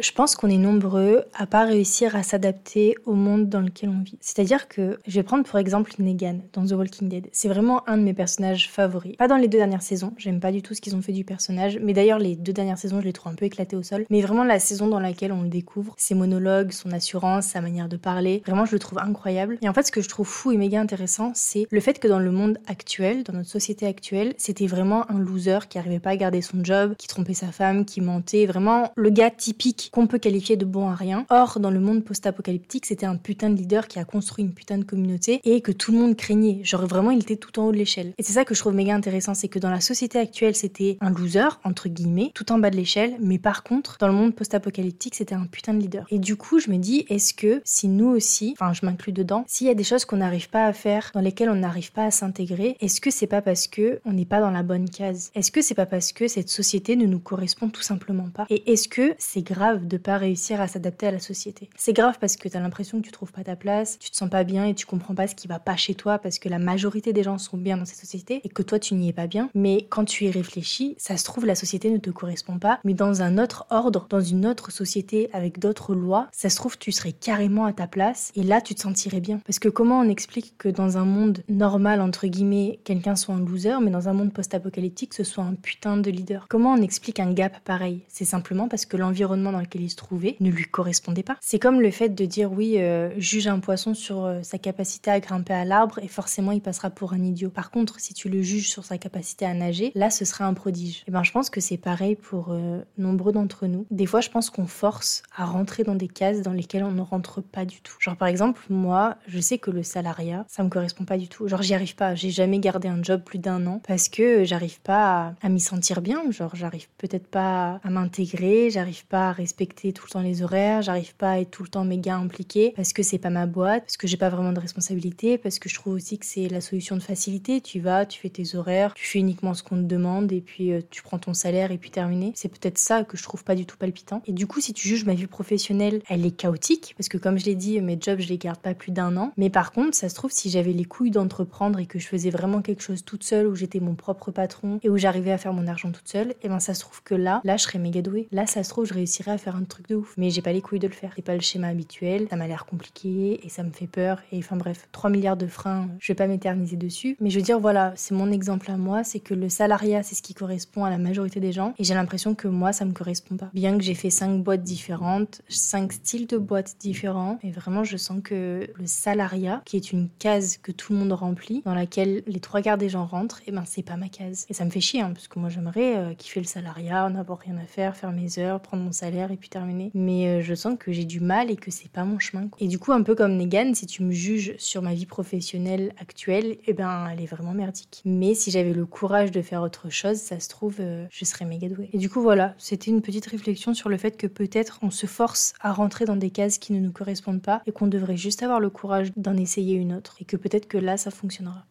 Je pense qu'on est nombreux à pas réussir à s'adapter au monde dans lequel on vit. C'est-à-dire que je vais prendre pour exemple Negan dans The Walking Dead. C'est vraiment un de mes personnages favoris. Pas dans les deux dernières saisons, j'aime pas du tout ce qu'ils ont fait du personnage, mais d'ailleurs les deux dernières saisons je les trouve un peu éclatés au sol. Mais vraiment la saison dans laquelle on le découvre, ses monologues, son assurance, sa manière de parler, vraiment je le trouve incroyable. Et en fait ce que je trouve fou et méga intéressant, c'est le fait que dans le monde actuel, dans notre société actuelle, c'était vraiment un loser qui arrivait pas à garder son job, qui trompait sa femme, qui mentait, vraiment le gars typique qu'on peut qualifier de bon à rien. Or, dans le monde post-apocalyptique, c'était un putain de leader qui a construit une putain de communauté et que tout le monde craignait. Genre vraiment, il était tout en haut de l'échelle. Et c'est ça que je trouve méga intéressant, c'est que dans la société actuelle, c'était un loser, entre guillemets, tout en bas de l'échelle, mais par contre, dans le monde post-apocalyptique, c'était un putain de leader. Et du coup, je me dis, est-ce que si nous aussi, enfin, je m'inclus dedans, s'il y a des choses qu'on n'arrive pas à faire, dans lesquelles on n'arrive pas à s'intégrer, est-ce que c'est pas parce que on n'est pas dans la bonne case? Est-ce que c'est pas parce que cette société ne nous correspond tout simplement pas? Et est-ce que c'est grave de pas réussir à s'adapter à la société C'est grave parce que tu as l'impression que tu trouves pas ta place, tu te sens pas bien et tu comprends pas ce qui va pas chez toi parce que la majorité des gens sont bien dans cette société et que toi tu n'y es pas bien. Mais quand tu y réfléchis, ça se trouve la société ne te correspond pas, mais dans un autre ordre, dans une autre société avec d'autres lois, ça se trouve tu serais carrément à ta place et là tu te sentirais bien. Parce que comment on explique que dans un monde normal entre guillemets, quelqu'un soit un loser, mais dans un monde post-apocalyptique, ce soit un putain de leader? Comment on explique un gap pareil? C'est simplement parce que l'environnement dans lequel il se trouvait ne lui correspondait pas. C'est comme le fait de dire oui, euh, juge un poisson sur euh, sa capacité à grimper à l'arbre et forcément il passera pour un idiot. Par contre, si tu le juges sur sa capacité à nager, là ce sera un prodige. Et eh ben je pense que c'est pareil pour euh, nombreux d'entre nous. Des fois, je pense qu'on force à rentrer dans des cases dans lesquelles on ne rentre pas du tout. Genre par exemple, moi, je sais que le salariat, ça me correspond pas du tout. Genre j'y arrive pas. J'ai jamais gardé un job plus d'un an parce que j'arrive pas à, m'y sentir bien. Genre j'arrive peut-être pas à m'intégrer, j'arrive pas à respecter tout le temps les horaires, j'arrive pas à être tout le temps méga impliqué parce que c'est pas ma boîte, parce que j'ai pas vraiment de responsabilité, parce que je trouve aussi que c'est la solution de facilité. Tu vas, tu fais tes horaires, tu fais uniquement ce qu'on te demande et puis euh, tu prends ton salaire et puis terminé. C'est peut-être ça que je trouve pas du tout palpitant. Et du coup, si tu juges ma vie professionnelle, elle est chaotique parce que comme je l'ai dit, mes jobs je les garde pas plus d'un an. Mais par contre, ça se trouve si j'avais les couilles d'entreprendre et que je faisais vraiment quelque chose toute seule où j'étais mon propre patron et où j'arrivais à faire mon argent toute seule, et eh ben ça se trouve que là, là je serais méga douée. Là, ça se trouve je réussirais à faire un truc de ouf. Mais j'ai pas les couilles de le faire. C'est pas le schéma habituel, ça m'a l'air compliqué et ça me fait peur. Et enfin bref, 3 milliards de freins, je vais pas m'éterniser dessus. Mais je veux dire, voilà, c'est mon exemple à moi, c'est que le salariat, c'est ce qui correspond à la majorité des gens. Et j'ai l'impression que moi, ça me correspond pas. Bien que j'ai fait 5 boîtes différentes, 5 styles de boîtes différents, et vraiment, je sens que le salariat, qui est une case que tout le monde remplit, dans laquelle les trois quarts des gens rentrent, et eh ben c'est pas ma case. Et ça me fait chier, hein, parce que moi j'aimerais euh, kiffer le salariat, n'avoir rien à faire, faire mes heures, prendre mon salaire et puis terminer. Mais euh, je sens que j'ai du mal et que c'est pas mon chemin. Et du coup, un peu comme Negan, si tu me juges sur ma vie professionnelle actuelle, eh ben elle est vraiment merdique. Mais si j'avais le courage de faire autre chose, ça se trouve, euh, je serais méga douée. Et du coup, voilà, c'était une petite réflexion sur le fait que peut-être on se force à rentrer dans des cases qui ne nous correspondent pas et qu'on devrait juste avoir le courage d'en essayer une autre. Et que peut-être que là, ça fonctionnera.